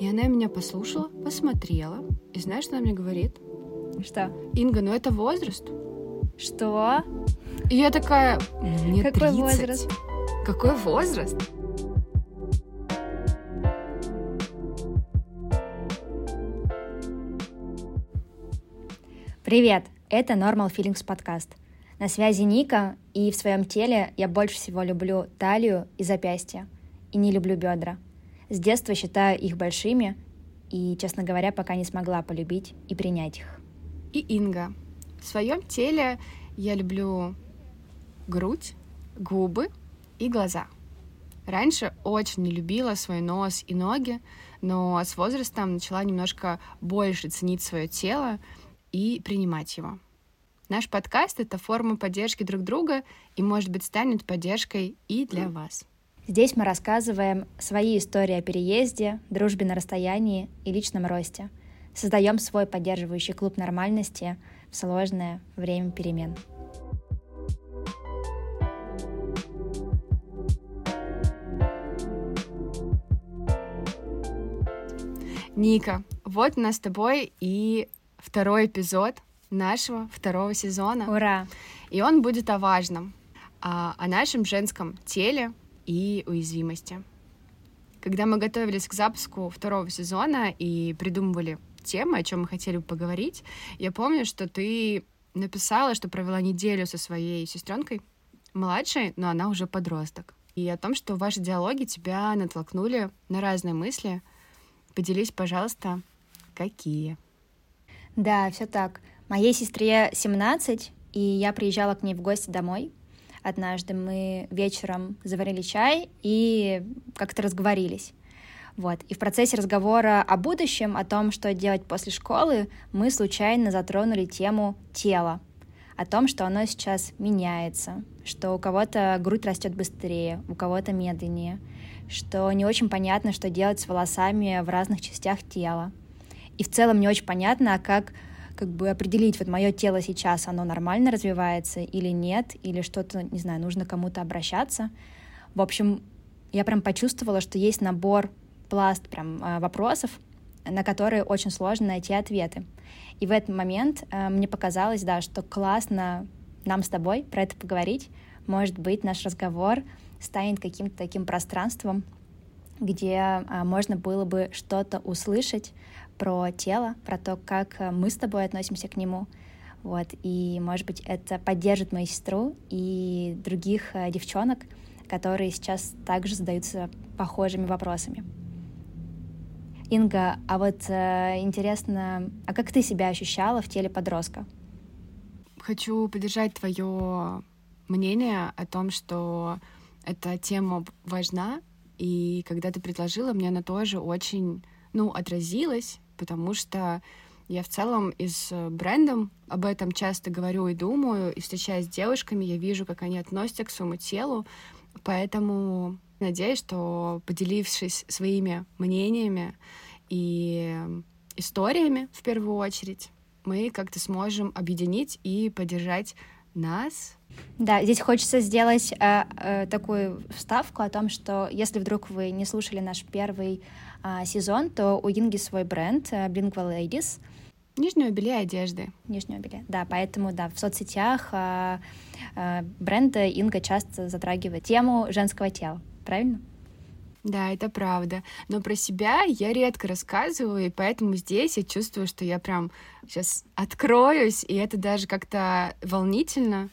И она меня послушала, посмотрела, и знаешь, что она мне говорит? Что? Инга, ну это возраст. Что? И я такая, мне Какой 30. возраст? Какой возраст? Привет! Это Normal Feelings подкаст. На связи Ника, и в своем теле я больше всего люблю талию и запястья, и не люблю бедра. С детства считаю их большими, и, честно говоря, пока не смогла полюбить и принять их. И Инга. В своем теле я люблю грудь, губы и глаза. Раньше очень не любила свой нос и ноги, но с возрастом начала немножко больше ценить свое тело и принимать его. Наш подкаст — это форма поддержки друг друга и, может быть, станет поддержкой и для вас. Здесь мы рассказываем свои истории о переезде, дружбе на расстоянии и личном росте. Создаем свой поддерживающий клуб нормальности в сложное время перемен. Ника, вот у нас с тобой и второй эпизод нашего второго сезона. Ура! И он будет о важном, о, о нашем женском теле и уязвимости. Когда мы готовились к запуску второго сезона и придумывали темы, о чем мы хотели бы поговорить, я помню, что ты написала, что провела неделю со своей сестренкой, младшей, но она уже подросток. И о том, что ваши диалоги тебя натолкнули на разные мысли. Поделись, пожалуйста, какие? Да, все так. Моей сестре 17, и я приезжала к ней в гости домой. Однажды мы вечером заварили чай и как-то разговорились. Вот. И в процессе разговора о будущем, о том, что делать после школы, мы случайно затронули тему тела, о том, что оно сейчас меняется, что у кого-то грудь растет быстрее, у кого-то медленнее, что не очень понятно, что делать с волосами в разных частях тела. И в целом не очень понятно, как как бы определить, вот мое тело сейчас, оно нормально развивается или нет, или что-то, не знаю, нужно кому-то обращаться. В общем, я прям почувствовала, что есть набор, пласт прям э, вопросов, на которые очень сложно найти ответы. И в этот момент э, мне показалось, да, что классно нам с тобой про это поговорить. Может быть, наш разговор станет каким-то таким пространством, где а, можно было бы что-то услышать про тело, про то, как мы с тобой относимся к нему. Вот, и, может быть, это поддержит мою сестру и других а, девчонок, которые сейчас также задаются похожими вопросами. Инга, а вот э, интересно, а как ты себя ощущала в теле подростка? Хочу поддержать твое мнение о том, что эта тема важна, и когда ты предложила, мне она тоже очень, ну, отразилась, потому что я в целом и с брендом об этом часто говорю и думаю, и встречаясь с девушками, я вижу, как они относятся к своему телу, поэтому надеюсь, что поделившись своими мнениями и историями в первую очередь, мы как-то сможем объединить и поддержать нас. Да, здесь хочется сделать э, э, такую вставку о том, что если вдруг вы не слушали наш первый э, сезон, то у Инги свой бренд э, Bilingual Ladies. Нижнего белья одежды. Нижнего белья, да, поэтому, да, в соцсетях э, э, бренда Инга часто затрагивает тему женского тела, правильно? Да, это правда. Но про себя я редко рассказываю, и поэтому здесь я чувствую, что я прям сейчас откроюсь, и это даже как-то волнительно.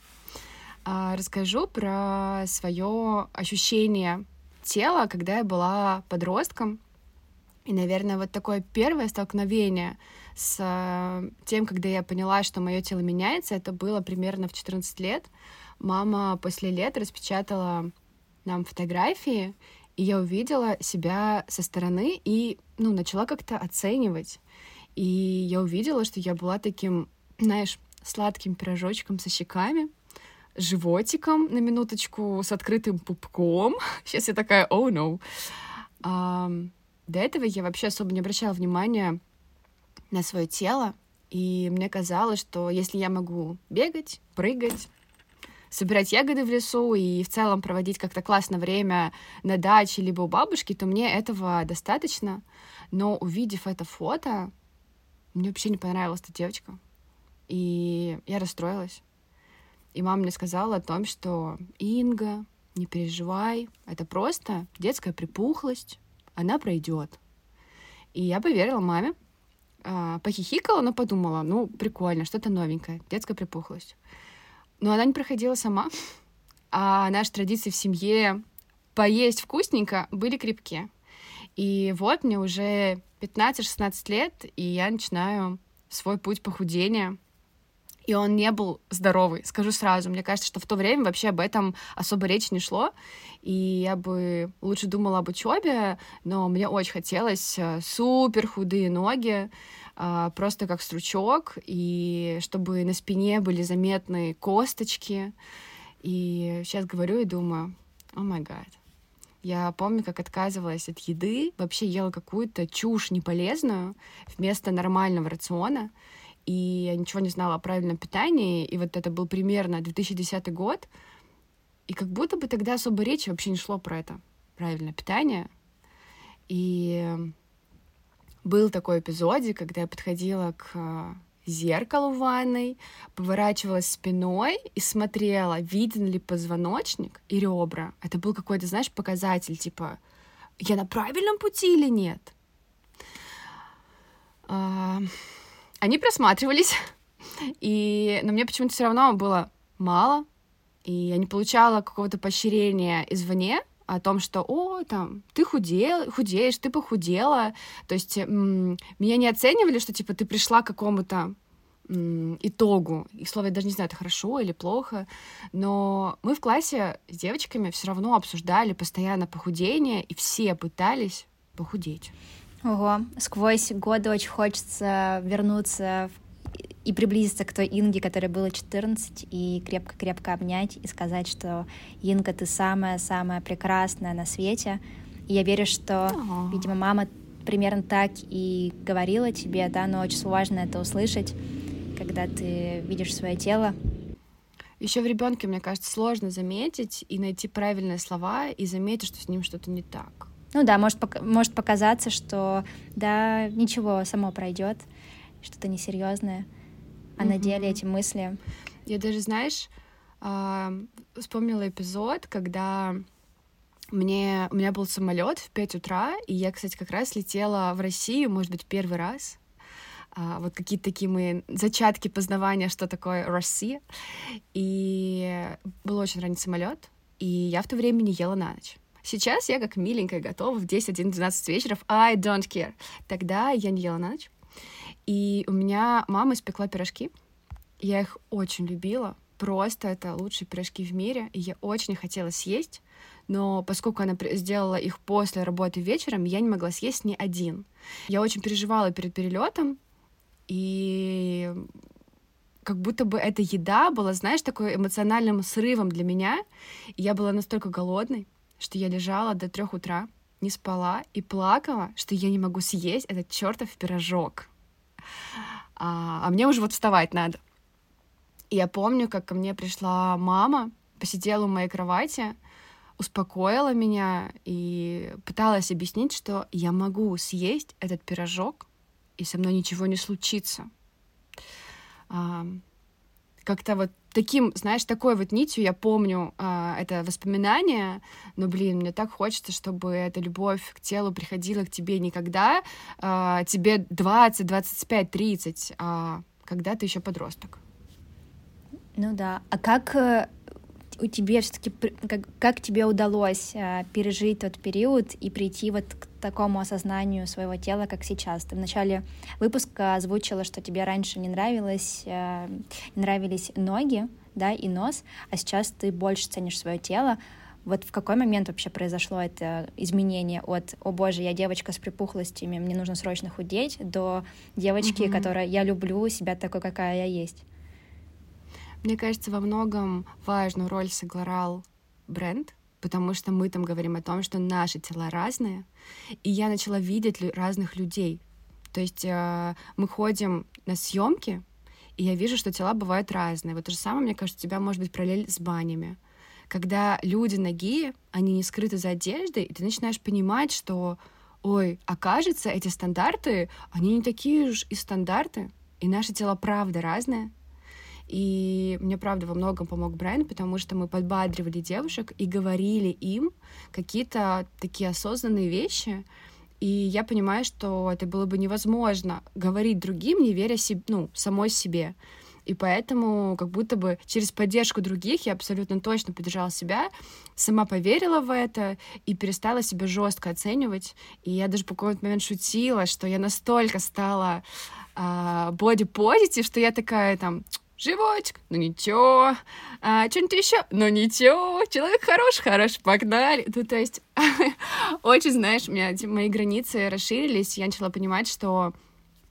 А, расскажу про свое ощущение тела, когда я была подростком. И, наверное, вот такое первое столкновение с тем, когда я поняла, что мое тело меняется, это было примерно в 14 лет. Мама после лет распечатала нам фотографии, и я увидела себя со стороны и, ну, начала как-то оценивать. И я увидела, что я была таким, знаешь, сладким пирожочком со щеками, животиком на минуточку, с открытым пупком. Сейчас я такая, oh no. А, до этого я вообще особо не обращала внимания на свое тело, и мне казалось, что если я могу бегать, прыгать, собирать ягоды в лесу и в целом проводить как-то классно время на даче либо у бабушки, то мне этого достаточно. Но увидев это фото, мне вообще не понравилась эта девочка. И я расстроилась. И мама мне сказала о том, что Инга, не переживай, это просто детская припухлость, она пройдет. И я поверила маме, а, похихикала, но подумала, ну, прикольно, что-то новенькое, детская припухлость. Но она не проходила сама, а наши традиции в семье поесть вкусненько были крепкие. И вот мне уже 15-16 лет, и я начинаю свой путь похудения. И он не был здоровый, скажу сразу. Мне кажется, что в то время вообще об этом особо речи не шло. И я бы лучше думала об учебе, но мне очень хотелось э, супер худые ноги, а, просто как стручок, и чтобы на спине были заметны косточки. И сейчас говорю и думаю, о май гад. Я помню, как отказывалась от еды, вообще ела какую-то чушь неполезную вместо нормального рациона, и я ничего не знала о правильном питании, и вот это был примерно 2010 год, и как будто бы тогда особо речи вообще не шло про это правильное питание. И был такой эпизодик, когда я подходила к зеркалу в ванной, поворачивалась спиной и смотрела, виден ли позвоночник и ребра. Это был какой-то, знаешь, показатель, типа, я на правильном пути или нет? Они просматривались, и, но мне почему-то все равно было мало, и я не получала какого-то поощрения извне, о том, что, о, там, ты худел, худеешь, ты похудела. То есть м- меня не оценивали, что, типа, ты пришла к какому-то м- итогу. И слово я даже не знаю, это хорошо или плохо. Но мы в классе с девочками все равно обсуждали постоянно похудение, и все пытались похудеть. Ого, сквозь годы очень хочется вернуться в и приблизиться к той Инге, которой было 14, и крепко-крепко обнять и сказать, что Инга, ты самая-самая прекрасная на свете. И я верю, что, oh. видимо, мама примерно так и говорила тебе, да, но очень важно это услышать, когда ты видишь свое тело. Еще в ребенке, мне кажется, сложно заметить и найти правильные слова и заметить, что с ним что-то не так. Ну да, может, может показаться, что да, ничего, само пройдет, что-то несерьезное а mm-hmm. на деле эти мысли. Я даже, знаешь, вспомнила эпизод, когда мне, у меня был самолет в 5 утра, и я, кстати, как раз летела в Россию, может быть, первый раз. А, вот какие-то такие мои зачатки познавания, что такое Россия. И был очень ранний самолет, и я в то время не ела на ночь. Сейчас я как миленькая готова в 10, 11, 12 вечера, I don't care. Тогда я не ела на ночь. И у меня мама испекла пирожки. Я их очень любила. Просто это лучшие пирожки в мире. И я очень хотела съесть. Но поскольку она сделала их после работы вечером, я не могла съесть ни один. Я очень переживала перед перелетом. И как будто бы эта еда была, знаешь, такой эмоциональным срывом для меня. И я была настолько голодной, что я лежала до трех утра, не спала и плакала, что я не могу съесть этот чертов пирожок а, а мне уже вот вставать надо. И я помню, как ко мне пришла мама, посидела у моей кровати, успокоила меня и пыталась объяснить, что я могу съесть этот пирожок, и со мной ничего не случится. А, как-то вот таким, знаешь, такой вот нитью я помню э, это воспоминание, но, блин, мне так хочется, чтобы эта любовь к телу приходила к тебе никогда, э, тебе 20, 25, 30, а когда ты еще подросток. Ну да. А как э, у тебя все-таки как, как тебе удалось э, пережить тот период и прийти вот к такому осознанию своего тела, как сейчас? Ты в начале выпуска озвучила, что тебе раньше не нравилось, э, не нравились ноги, да, и нос, а сейчас ты больше ценишь свое тело. Вот в какой момент вообще произошло это изменение от «О боже, я девочка с припухлостями, мне нужно срочно худеть» до девочки, mm-hmm. которая «Я люблю себя такой, какая я есть»? Мне кажется, во многом важную роль сыграл бренд, потому что мы там говорим о том, что наши тела разные, и я начала видеть разных людей. То есть э, мы ходим на съемки, и я вижу, что тела бывают разные. Вот то же самое, мне кажется, у тебя может быть параллель с банями. Когда люди ноги, они не скрыты за одеждой, и ты начинаешь понимать, что ой, окажется, эти стандарты, они не такие уж и стандарты, и наши тела правда разные. И мне, правда, во многом помог бренд, потому что мы подбадривали девушек и говорили им какие-то такие осознанные вещи, и я понимаю, что это было бы невозможно говорить другим, не веря себе, ну, самой себе. И поэтому как будто бы через поддержку других я абсолютно точно поддержала себя, сама поверила в это и перестала себя жестко оценивать. И я даже по какой-то момент шутила, что я настолько стала боди-позитив, что я такая там животик, ну ничего, а, что-нибудь еще, ну ничего, человек хорош, хорош, погнали. Ну, то есть, очень, знаешь, у меня мои границы расширились, я начала понимать, что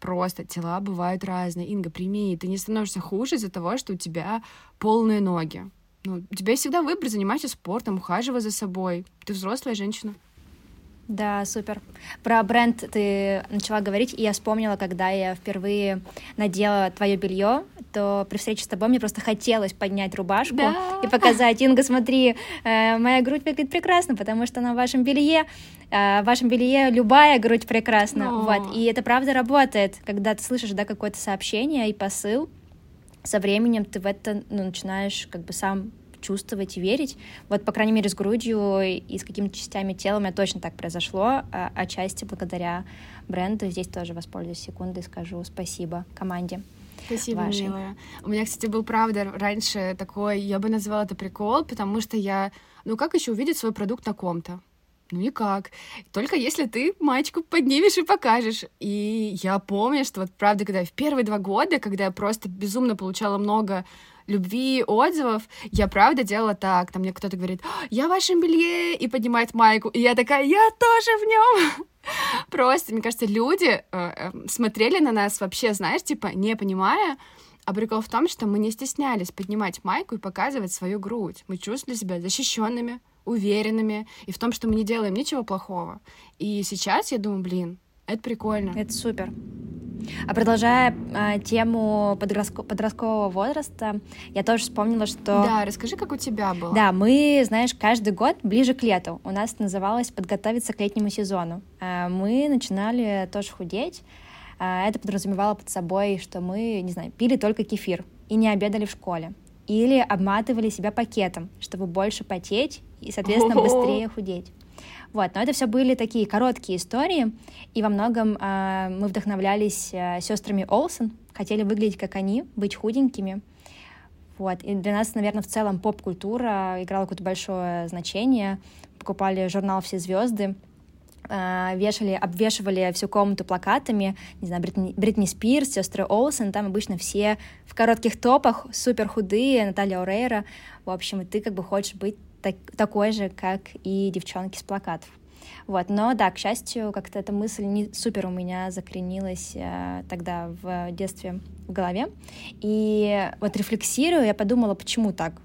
просто тела бывают разные. Инга, прими, ты не становишься хуже из-за того, что у тебя полные ноги. Ну, у тебя всегда выбор, занимайся спортом, ухаживай за собой. Ты взрослая женщина. Да, супер. Про бренд ты начала говорить, и я вспомнила, когда я впервые надела твое белье, то при встрече с тобой мне просто хотелось поднять рубашку да. и показать, Инга, смотри, э, моя грудь выглядит прекрасно, потому что на вашем белье, э, в вашем белье любая грудь прекрасна, Но. вот. И это правда работает, когда ты слышишь, да, какое-то сообщение и посыл, со временем ты в это ну, начинаешь как бы сам чувствовать и верить. Вот, по крайней мере, с грудью и с какими-то частями тела у меня точно так произошло, а отчасти благодаря бренду. Здесь тоже воспользуюсь секундой, скажу спасибо команде. Спасибо, вашей. милая. У меня, кстати, был, правда, раньше такой, я бы назвала это прикол, потому что я... Ну, как еще увидеть свой продукт на ком-то? Ну никак. Только если ты мальчику поднимешь и покажешь. И я помню, что вот правда, когда в первые два года, когда я просто безумно получала много любви, отзывов, я правда делала так. Там мне кто-то говорит, я в вашем белье, и поднимает майку. И я такая, я тоже в нем. Просто, мне кажется, люди э, э, смотрели на нас вообще, знаешь, типа, не понимая, а прикол в том, что мы не стеснялись поднимать майку и показывать свою грудь. Мы чувствовали себя защищенными, уверенными, и в том, что мы не делаем ничего плохого. И сейчас я думаю, блин, это прикольно. Это супер. А продолжая а, тему подростко- подросткового возраста, я тоже вспомнила, что... Да, расскажи, как у тебя было. Да, мы, знаешь, каждый год ближе к лету. У нас называлось «Подготовиться к летнему сезону». А, мы начинали тоже худеть. А, это подразумевало под собой, что мы, не знаю, пили только кефир и не обедали в школе. Или обматывали себя пакетом, чтобы больше потеть и, соответственно, быстрее худеть. Вот, но это все были такие короткие истории, и во многом э, мы вдохновлялись э, сестрами Олсен, хотели выглядеть как они, быть худенькими. Вот, и для нас, наверное, в целом поп-культура играла какое-то большое значение. Покупали журнал «Все звезды», э, вешали, обвешивали всю комнату плакатами, не знаю, Бритни, Бритни Спирс, сестры Олсен, там обычно все в коротких топах, супер худые, Наталья Орейра, в общем, и ты как бы хочешь быть так, такой же, как и девчонки с плакатов. Вот, но да, к счастью, как-то эта мысль не супер у меня закоренилась э, тогда в детстве в голове. И вот рефлексируя, я подумала, почему так?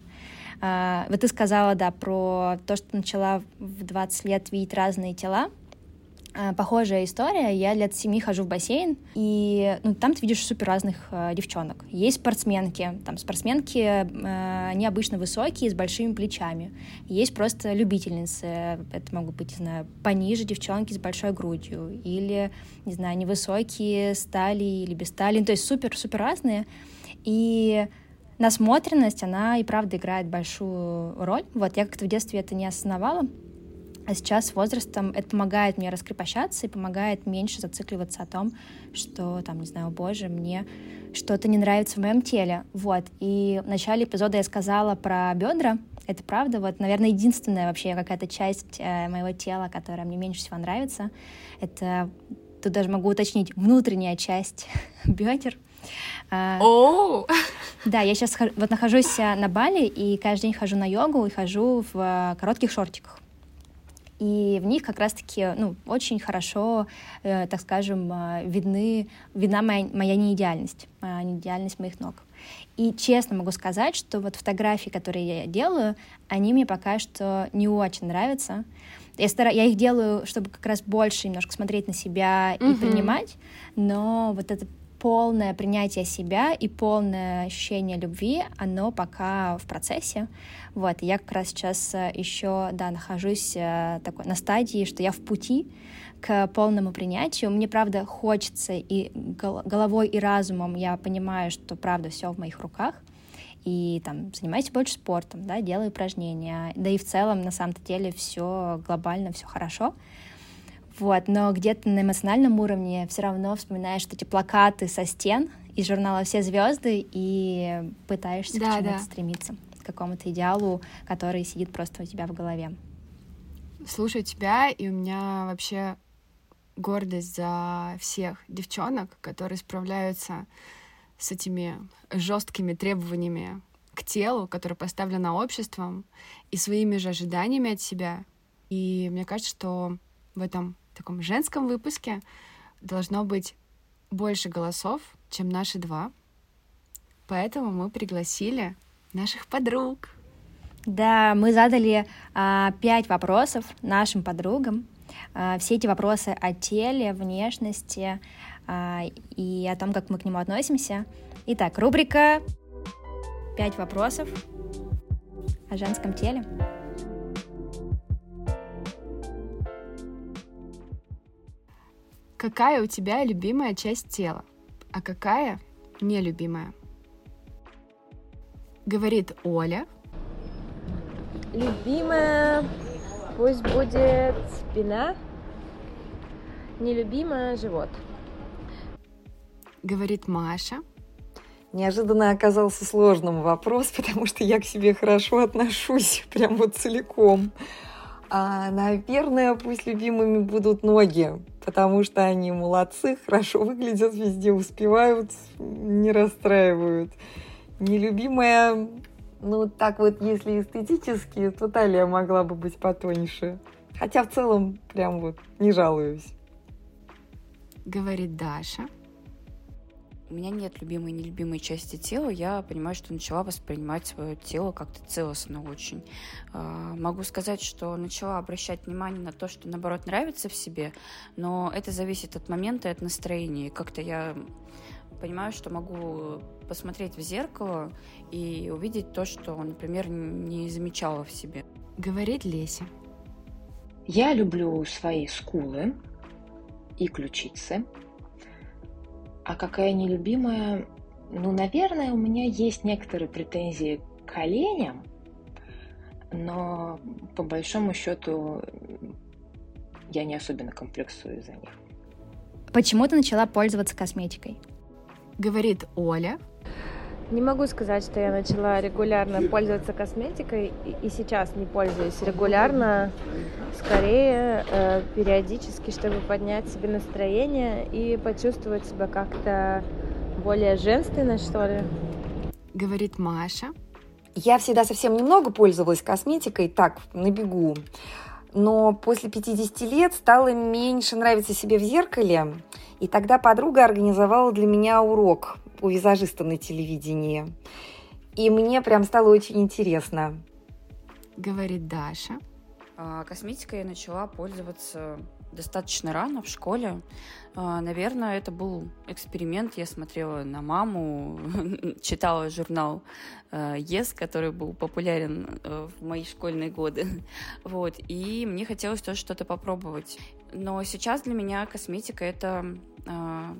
Э, вот ты сказала, да, про то, что начала в 20 лет видеть разные тела. А, похожая история. Я лет семи хожу в бассейн, и ну, там ты видишь супер разных э, девчонок. Есть спортсменки. Там спортсменки, э, они высокие, с большими плечами. Есть просто любительницы. Это могут быть, не знаю, пониже девчонки с большой грудью. Или, не знаю, невысокие, стали или без стали. Ну, то есть супер-супер разные. И насмотренность, она и правда играет большую роль. Вот я как-то в детстве это не осознавала, а сейчас с возрастом это помогает мне раскрепощаться и помогает меньше зацикливаться о том, что, там, не знаю, боже, мне что-то не нравится в моем теле. Вот. И в начале эпизода я сказала про бедра. Это правда. Вот, наверное, единственная вообще какая-то часть э, моего тела, которая мне меньше всего нравится. Это, тут даже могу уточнить, внутренняя часть бедер. Oh. Да, я сейчас вот нахожусь э, на Бали, и каждый день хожу на йогу и хожу в э, коротких шортиках и в них как раз-таки ну, очень хорошо, э, так скажем, э, видны, видна моя, моя неидеальность, э, неидеальность моих ног. И честно могу сказать, что вот фотографии, которые я делаю, они мне пока что не очень нравятся. Я, стараюсь, я их делаю, чтобы как раз больше немножко смотреть на себя и mm-hmm. принимать, но вот это полное принятие себя и полное ощущение любви, оно пока в процессе. Вот, я как раз сейчас э, еще, да, нахожусь э, такой на стадии, что я в пути к полному принятию. Мне, правда, хочется и головой, и разумом я понимаю, что, правда, все в моих руках, и там занимаюсь больше спортом, да, делаю упражнения, да и в целом на самом-то деле все глобально, все хорошо. Вот, но где-то на эмоциональном уровне все равно вспоминаешь эти плакаты со стен из журнала «Все звезды» и пытаешься да, к чему-то да. стремиться, к какому-то идеалу, который сидит просто у тебя в голове. Слушаю тебя, и у меня вообще гордость за всех девчонок, которые справляются с этими жесткими требованиями к телу, которые поставлены обществом, и своими же ожиданиями от себя. И мне кажется, что в этом таком женском выпуске должно быть больше голосов, чем наши два. Поэтому мы пригласили наших подруг. Да, мы задали а, пять вопросов нашим подругам. А, все эти вопросы о теле, внешности а, и о том, как мы к нему относимся. Итак, рубрика «Пять вопросов о женском теле». Какая у тебя любимая часть тела, а какая нелюбимая? Говорит Оля. Любимая пусть будет спина, нелюбимая живот. Говорит Маша. Неожиданно оказался сложным вопрос, потому что я к себе хорошо отношусь, прям вот целиком. А, наверное, пусть любимыми будут ноги, потому что они молодцы, хорошо выглядят везде, успевают, не расстраивают. Нелюбимая, ну так вот, если эстетически, то талия могла бы быть потоньше. Хотя в целом прям вот не жалуюсь. Говорит Даша. У меня нет любимой и нелюбимой части тела. Я понимаю, что начала воспринимать свое тело как-то целостно очень. А, могу сказать, что начала обращать внимание на то, что, наоборот, нравится в себе, но это зависит от момента и от настроения. Как-то я понимаю, что могу посмотреть в зеркало и увидеть то, что, например, не замечала в себе. Говорит Леся. Я люблю свои скулы и ключицы. А какая нелюбимая? Ну, наверное, у меня есть некоторые претензии к коленям, но по большому счету я не особенно комплексую за них. Почему ты начала пользоваться косметикой? Говорит Оля. Не могу сказать, что я начала регулярно пользоваться косметикой и сейчас не пользуюсь регулярно, скорее э, периодически, чтобы поднять себе настроение и почувствовать себя как-то более женственно, что ли. Говорит Маша. Я всегда совсем немного пользовалась косметикой, так, на бегу. Но после 50 лет стало меньше нравиться себе в зеркале. И тогда подруга организовала для меня урок у визажиста на телевидении. И мне прям стало очень интересно. Говорит Даша. А, косметикой я начала пользоваться достаточно рано в школе. А, наверное, это был эксперимент. Я смотрела на маму, читала журнал Yes, который был популярен э, в мои школьные годы. Вот. И мне хотелось тоже что-то попробовать. Но сейчас для меня косметика это а,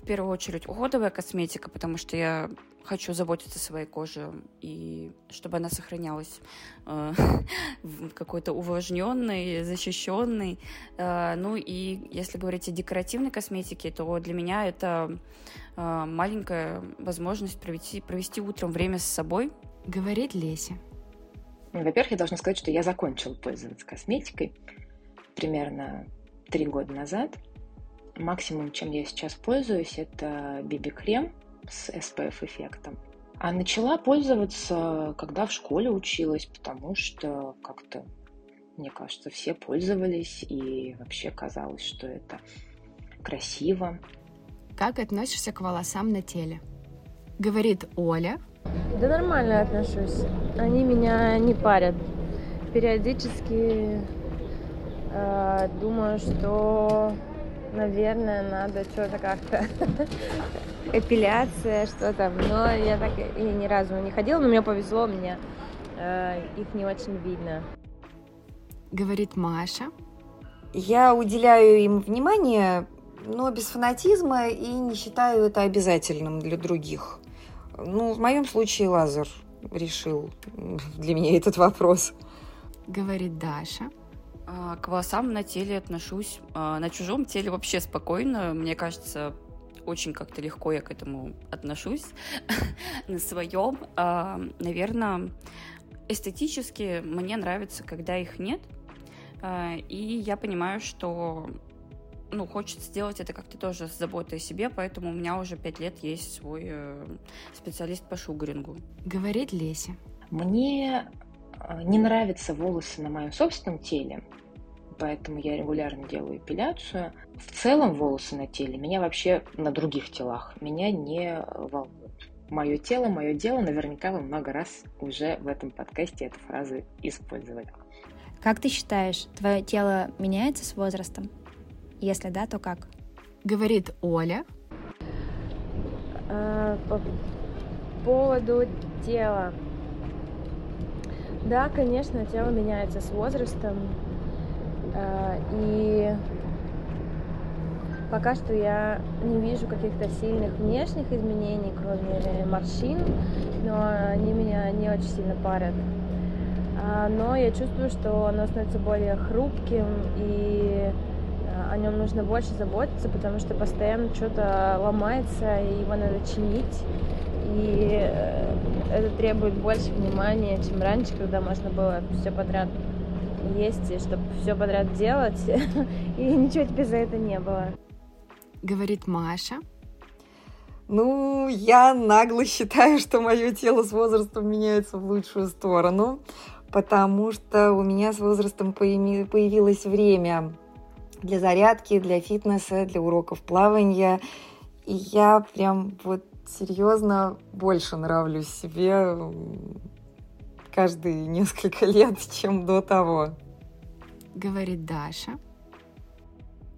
в первую очередь уходовая косметика, потому что я хочу заботиться о своей коже и чтобы она сохранялась э, какой-то увлажненной, защищенной. Э, ну и если говорить о декоративной косметике, то для меня это э, маленькая возможность провести, провести утром время с собой. Говорит Леся. Ну, во-первых, я должна сказать, что я закончила пользоваться косметикой примерно три года назад – Максимум, чем я сейчас пользуюсь, это BB-крем с SPF-эффектом. А начала пользоваться, когда в школе училась, потому что как-то, мне кажется, все пользовались, и вообще казалось, что это красиво. Как относишься к волосам на теле? Говорит Оля. Да нормально отношусь. Они меня не парят. Периодически э, думаю, что наверное, надо что-то как-то эпиляция, что там. Но я так и ни разу не ходила, но мне повезло, у меня э, их не очень видно. Говорит Маша. Я уделяю им внимание, но без фанатизма и не считаю это обязательным для других. Ну, в моем случае Лазар решил для меня этот вопрос. Говорит Даша. А, к волосам на теле отношусь, а, на чужом теле вообще спокойно. Мне кажется, очень как-то легко я к этому отношусь. на своем, а, наверное, эстетически мне нравится, когда их нет. И я понимаю, что ну, хочется сделать это как-то тоже с заботой о себе, поэтому у меня уже пять лет есть свой э, специалист по шугарингу. Говорит Леся. Мне не нравятся волосы на моем собственном теле, поэтому я регулярно делаю эпиляцию. В целом волосы на теле меня вообще на других телах меня не волнуют. Мое тело, мое дело, наверняка вы много раз уже в этом подкасте эту фразу использовали. Как ты считаешь, твое тело меняется с возрастом? Если да, то как? Говорит Оля. А, по поводу тела. Да, конечно, тело меняется с возрастом. А, и пока что я не вижу каких-то сильных внешних изменений, кроме морщин, но они меня не очень сильно парят. А, но я чувствую, что оно становится более хрупким, и а, о нем нужно больше заботиться, потому что постоянно что-то ломается, и его надо чинить. И э, это требует больше внимания, чем раньше, когда можно было все подряд есть, и чтобы все подряд делать, и ничего тебе за это не было. Говорит Маша. Ну, я нагло считаю, что мое тело с возрастом меняется в лучшую сторону, потому что у меня с возрастом появилось время для зарядки, для фитнеса, для уроков плавания. И я прям вот серьезно больше нравлюсь себе каждые несколько лет, чем до того. Говорит Даша.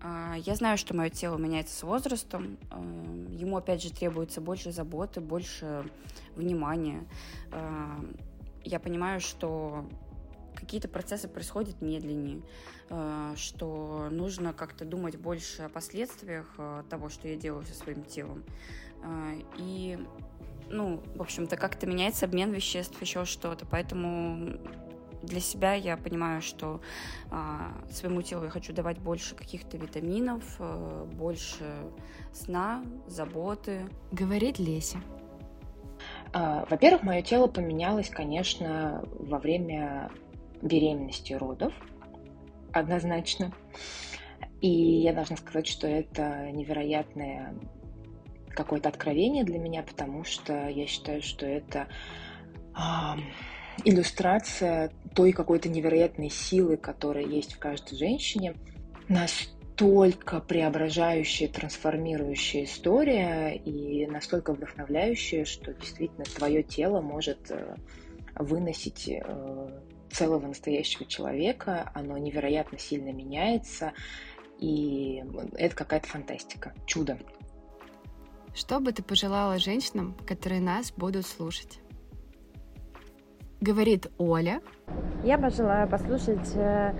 А, я знаю, что мое тело меняется с возрастом. А, ему, опять же, требуется больше заботы, больше внимания. А, я понимаю, что какие-то процессы происходят медленнее, что нужно как-то думать больше о последствиях того, что я делаю со своим телом. И ну, в общем-то, как-то меняется обмен веществ, еще что-то. Поэтому для себя я понимаю, что а, своему телу я хочу давать больше каких-то витаминов, а, больше сна, заботы. Говорит Леся. А, во-первых, мое тело поменялось, конечно, во время беременности и родов, однозначно. И я должна сказать, что это невероятное какое-то откровение для меня, потому что я считаю, что это а, иллюстрация той какой-то невероятной силы, которая есть в каждой женщине. Настолько преображающая, трансформирующая история и настолько вдохновляющая, что действительно твое тело может э, выносить э, целого настоящего человека, оно невероятно сильно меняется, и это какая-то фантастика, чудо. Что бы ты пожелала женщинам, которые нас будут слушать? Говорит Оля. Я пожелаю послушать э,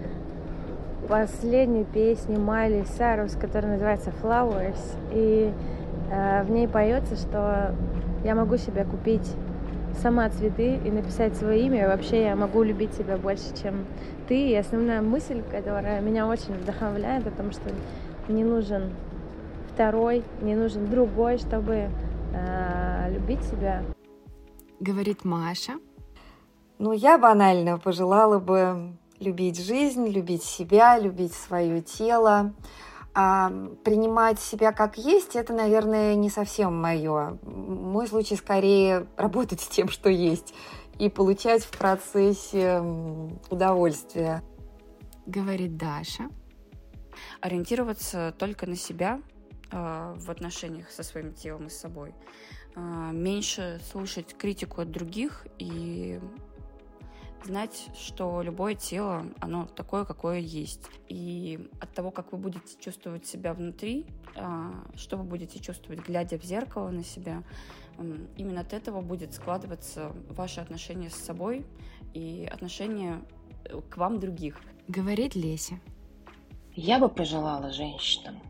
последнюю песню Майли Сайрус, которая называется Flowers. И э, в ней поется, что я могу себе купить сама цветы и написать свое имя. Вообще я могу любить себя больше, чем ты. И основная мысль, которая меня очень вдохновляет, о том, что не нужен второй, не нужен другой, чтобы э, любить себя. Говорит Маша. Ну, я банально пожелала бы любить жизнь, любить себя, любить свое тело. А принимать себя как есть, это, наверное, не совсем мое. Мой случай скорее работать с тем, что есть, и получать в процессе удовольствие. Говорит Даша. Ориентироваться только на себя, в отношениях со своим телом и с собой, а, меньше слушать критику от других и знать, что любое тело, оно такое, какое есть. И от того, как вы будете чувствовать себя внутри, а, что вы будете чувствовать, глядя в зеркало на себя, именно от этого будет складываться ваше отношение с собой и отношение э, к вам других. Говорит Леся. Я бы пожелала женщинам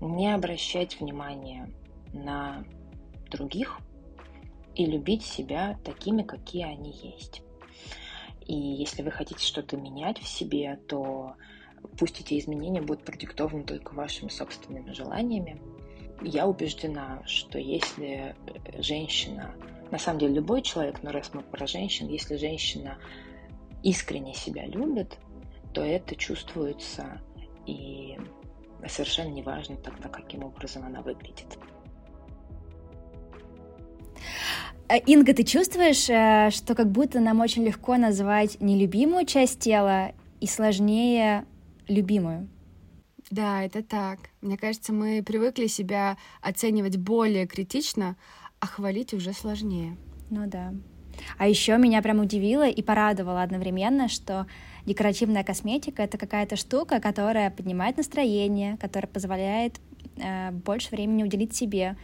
не обращать внимания на других и любить себя такими, какие они есть. И если вы хотите что-то менять в себе, то пусть эти изменения будут продиктованы только вашими собственными желаниями. Я убеждена, что если женщина, на самом деле любой человек, но раз мы про женщин, если женщина искренне себя любит, то это чувствуется и совершенно неважно тогда, каким образом она выглядит. Э, Инга, ты чувствуешь, э, что как будто нам очень легко назвать нелюбимую часть тела и сложнее любимую? Да, это так. Мне кажется, мы привыкли себя оценивать более критично, а хвалить уже сложнее. Ну да. А еще меня прям удивило и порадовало одновременно, что декоративная косметика это какая-то штука, которая поднимает настроение, которая позволяет э, больше времени уделить себе,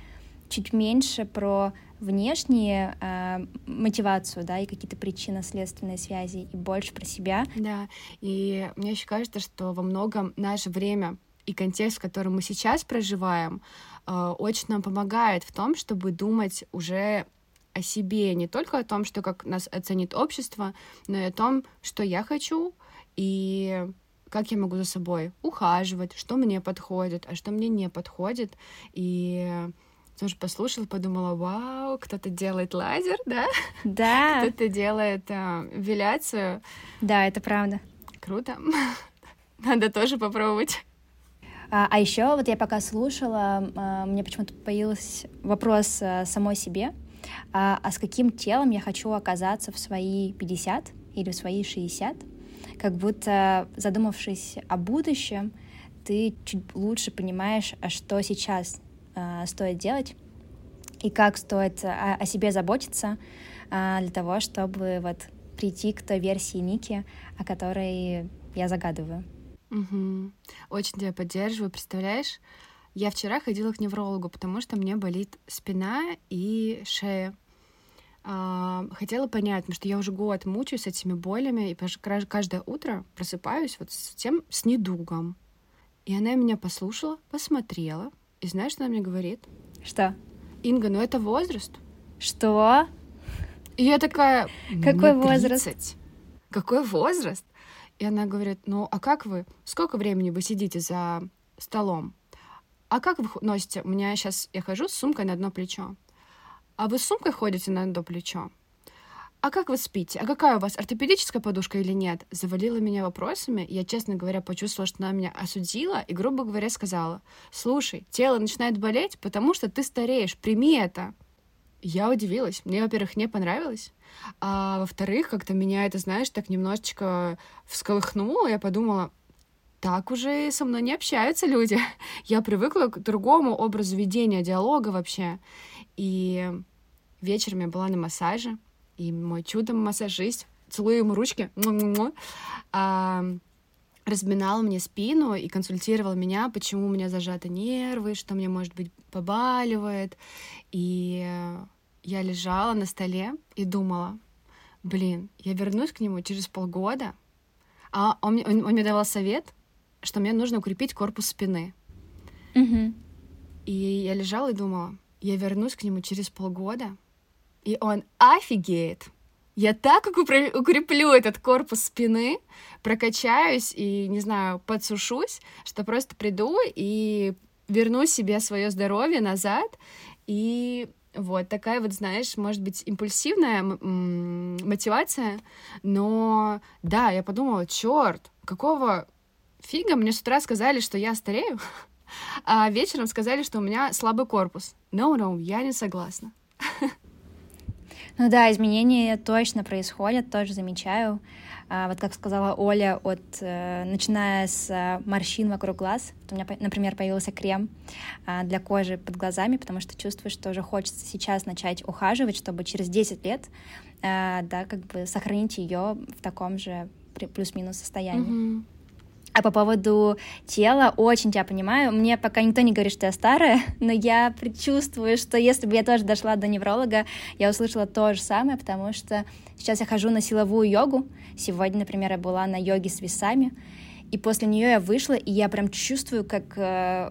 чуть меньше про внешние э, мотивацию, да, и какие-то причинно-следственные связи, и больше про себя. Да, и мне еще кажется, что во многом наше время и контекст, в котором мы сейчас проживаем, э, очень нам помогает в том, чтобы думать уже о себе, не только о том, что как нас оценит общество, но и о том, что я хочу и как я могу за собой ухаживать, что мне подходит, а что мне не подходит. И тоже послушала, подумала, вау, кто-то делает лазер, да? Да. Кто-то делает э, виляцию. Да, это правда. Круто. Надо тоже попробовать. А, а еще вот я пока слушала, а, мне почему-то появился вопрос а, самой себе, а, а с каким телом я хочу оказаться в свои 50 или в свои 60? Как будто задумавшись о будущем, ты чуть лучше понимаешь, а что сейчас э, стоит делать и как стоит о, о себе заботиться э, для того, чтобы вот прийти к той версии Ники, о которой я загадываю. Угу. Очень тебя поддерживаю. Представляешь, я вчера ходила к неврологу, потому что мне болит спина и шея. А, хотела понять, потому что я уже год мучаюсь этими болями, и каждое утро просыпаюсь вот с тем, с недугом. И она меня послушала, посмотрела, и знаешь, что она мне говорит? Что? Инга, ну это возраст. Что? И я такая... Какой возраст? Какой возраст? И она говорит, ну а как вы? Сколько времени вы сидите за столом? А как вы носите? У меня сейчас, я хожу с сумкой на одно плечо. А вы с сумкой ходите на одно плечо? а как вы спите? А какая у вас ортопедическая подушка или нет? Завалила меня вопросами. Я, честно говоря, почувствовала, что она меня осудила и, грубо говоря, сказала, слушай, тело начинает болеть, потому что ты стареешь, прими это. Я удивилась. Мне, во-первых, не понравилось. А во-вторых, как-то меня это, знаешь, так немножечко всколыхнуло. Я подумала, так уже со мной не общаются люди. Я привыкла к другому образу ведения диалога вообще. И вечером я была на массаже и мой чудо-массажист, целую ему ручки, а, разминал мне спину и консультировал меня, почему у меня зажаты нервы, что мне, может быть, побаливает. И я лежала на столе и думала, блин, я вернусь к нему через полгода, а он, он, он мне давал совет, что мне нужно укрепить корпус спины. Mm-hmm. И я лежала и думала, я вернусь к нему через полгода, и он офигеет. Я так укреплю этот корпус спины, прокачаюсь и, не знаю, подсушусь, что просто приду и верну себе свое здоровье назад. И вот такая вот, знаешь, может быть, импульсивная мотивация, но да, я подумала, черт, какого фига мне с утра сказали, что я старею, а вечером сказали, что у меня слабый корпус. No, no, я не согласна. Ну да, изменения точно происходят, тоже замечаю. А, вот как сказала Оля, от, э, начиная с э, морщин вокруг глаз, у меня, например, появился крем а, для кожи под глазами, потому что чувствую, что уже хочется сейчас начать ухаживать, чтобы через 10 лет а, да, как бы сохранить ее в таком же плюс-минус состоянии. Mm-hmm. А по поводу тела, очень тебя понимаю. Мне пока никто не говорит, что я старая, но я предчувствую, что если бы я тоже дошла до невролога, я услышала то же самое, потому что сейчас я хожу на силовую йогу. Сегодня, например, я была на йоге с весами, и после нее я вышла, и я прям чувствую, как э,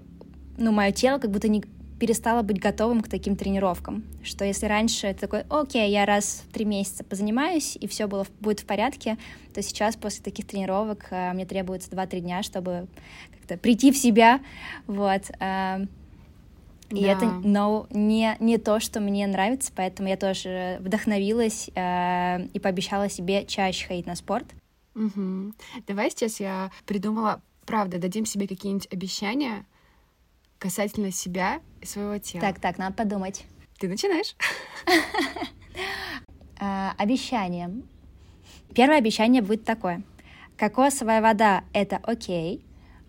ну, мое тело как будто не перестала быть готовым к таким тренировкам. Что если раньше это такой, окей, я раз в три месяца позанимаюсь, и все было, будет в порядке, то сейчас после таких тренировок э, мне требуется 2-3 дня, чтобы как-то прийти в себя, вот. Э, и да. это но не, не то, что мне нравится, поэтому я тоже вдохновилась э, и пообещала себе чаще ходить на спорт. Угу. Давай сейчас я придумала, правда, дадим себе какие-нибудь обещания, касательно себя и своего тела. Так, так, надо подумать. Ты начинаешь. А, обещание. Первое обещание будет такое. Кокосовая вода — это окей,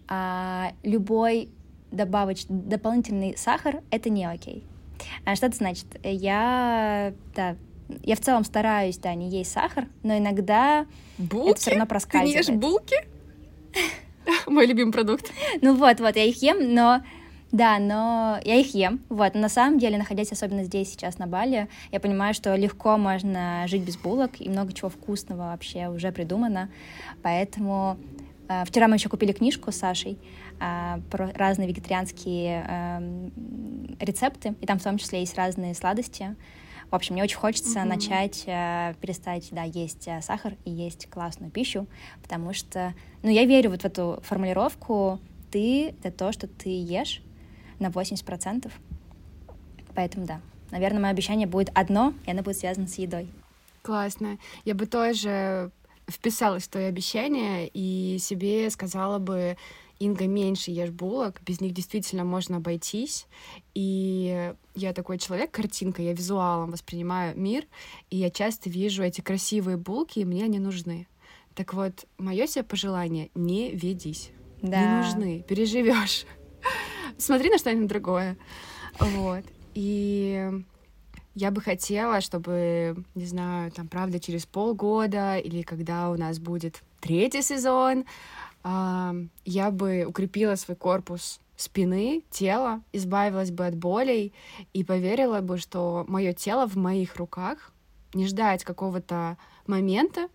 а любой добавоч... дополнительный сахар — это не окей. А что это значит? Я, да, я в целом стараюсь, да, не есть сахар, но иногда булки? это все равно проскальзывает. Ты не ешь булки? Мой любимый продукт. Ну вот, вот, я их ем, но да, но я их ем. Вот, на самом деле, находясь особенно здесь сейчас на Бали, я понимаю, что легко можно жить без булок, и много чего вкусного вообще уже придумано. Поэтому э, вчера мы еще купили книжку с Сашей э, про разные вегетарианские э, рецепты, и там в том числе есть разные сладости. В общем, мне очень хочется mm-hmm. начать э, перестать, да, есть сахар и есть классную пищу, потому что, ну, я верю вот в эту формулировку «ты — это то, что ты ешь», на 80%. Поэтому да, наверное, мое обещание будет одно, и оно будет связано с едой. Классно. Я бы тоже вписалась в твои обещания и себе сказала бы, Инга, меньше ешь булок, без них действительно можно обойтись. И я такой человек, картинка, я визуалом воспринимаю мир, и я часто вижу эти красивые булки, и мне они нужны. Так вот, мое себе пожелание — не ведись. Да. Не нужны, переживешь смотри на что-нибудь другое. Вот. И я бы хотела, чтобы, не знаю, там, правда, через полгода или когда у нас будет третий сезон, я бы укрепила свой корпус спины, тела, избавилась бы от болей и поверила бы, что мое тело в моих руках, не ждать какого-то момента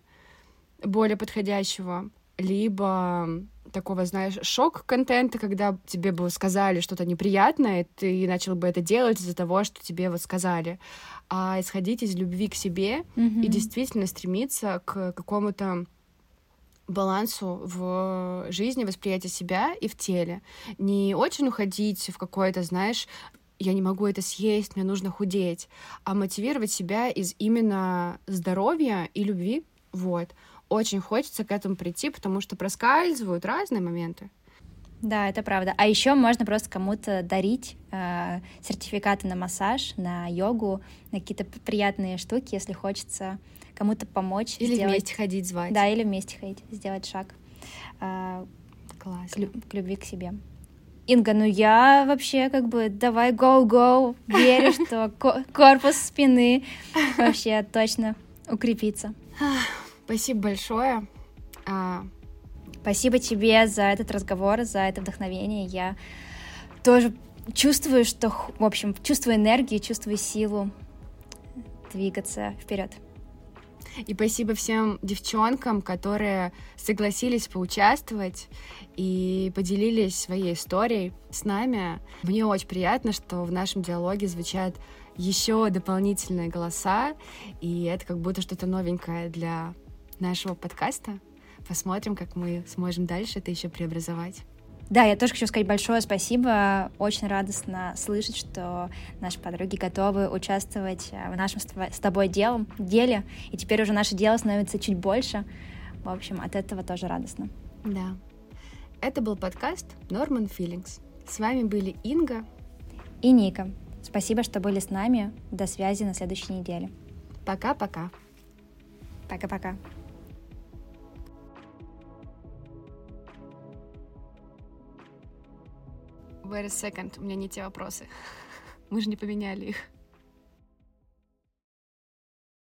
более подходящего, либо такого, знаешь, шок-контента, когда тебе бы сказали что-то неприятное, ты начал бы это делать из-за того, что тебе вот сказали, а исходить из любви к себе mm-hmm. и действительно стремиться к какому-то балансу в жизни, восприятия себя и в теле. Не очень уходить в какое-то, знаешь, я не могу это съесть, мне нужно худеть, а мотивировать себя из именно здоровья и любви. Вот очень хочется к этому прийти, потому что проскальзывают разные моменты. Да, это правда. А еще можно просто кому-то дарить э, сертификаты на массаж, на йогу, на какие-то приятные штуки, если хочется кому-то помочь. Или сделать... вместе ходить, звать. Да, или вместе ходить, сделать шаг э, Класс. К, люб... к любви к себе. Инга, ну я вообще как бы давай go-go, верю, что корпус спины вообще точно укрепится. Спасибо большое. А... Спасибо тебе за этот разговор, за это вдохновение. Я тоже чувствую, что, в общем, чувствую энергию, чувствую силу двигаться вперед. И спасибо всем девчонкам, которые согласились поучаствовать и поделились своей историей с нами. Мне очень приятно, что в нашем диалоге звучат еще дополнительные голоса, и это как будто что-то новенькое для нашего подкаста. Посмотрим, как мы сможем дальше это еще преобразовать. Да, я тоже хочу сказать большое спасибо. Очень радостно слышать, что наши подруги готовы участвовать в нашем с тобой делом, деле, и теперь уже наше дело становится чуть больше. В общем, от этого тоже радостно. Да. Это был подкаст Norman Feelings. С вами были Инга и Ника. Спасибо, что были с нами. До связи на следующей неделе. Пока-пока. Пока-пока. Wait a second, у меня не те вопросы. Мы же не поменяли их.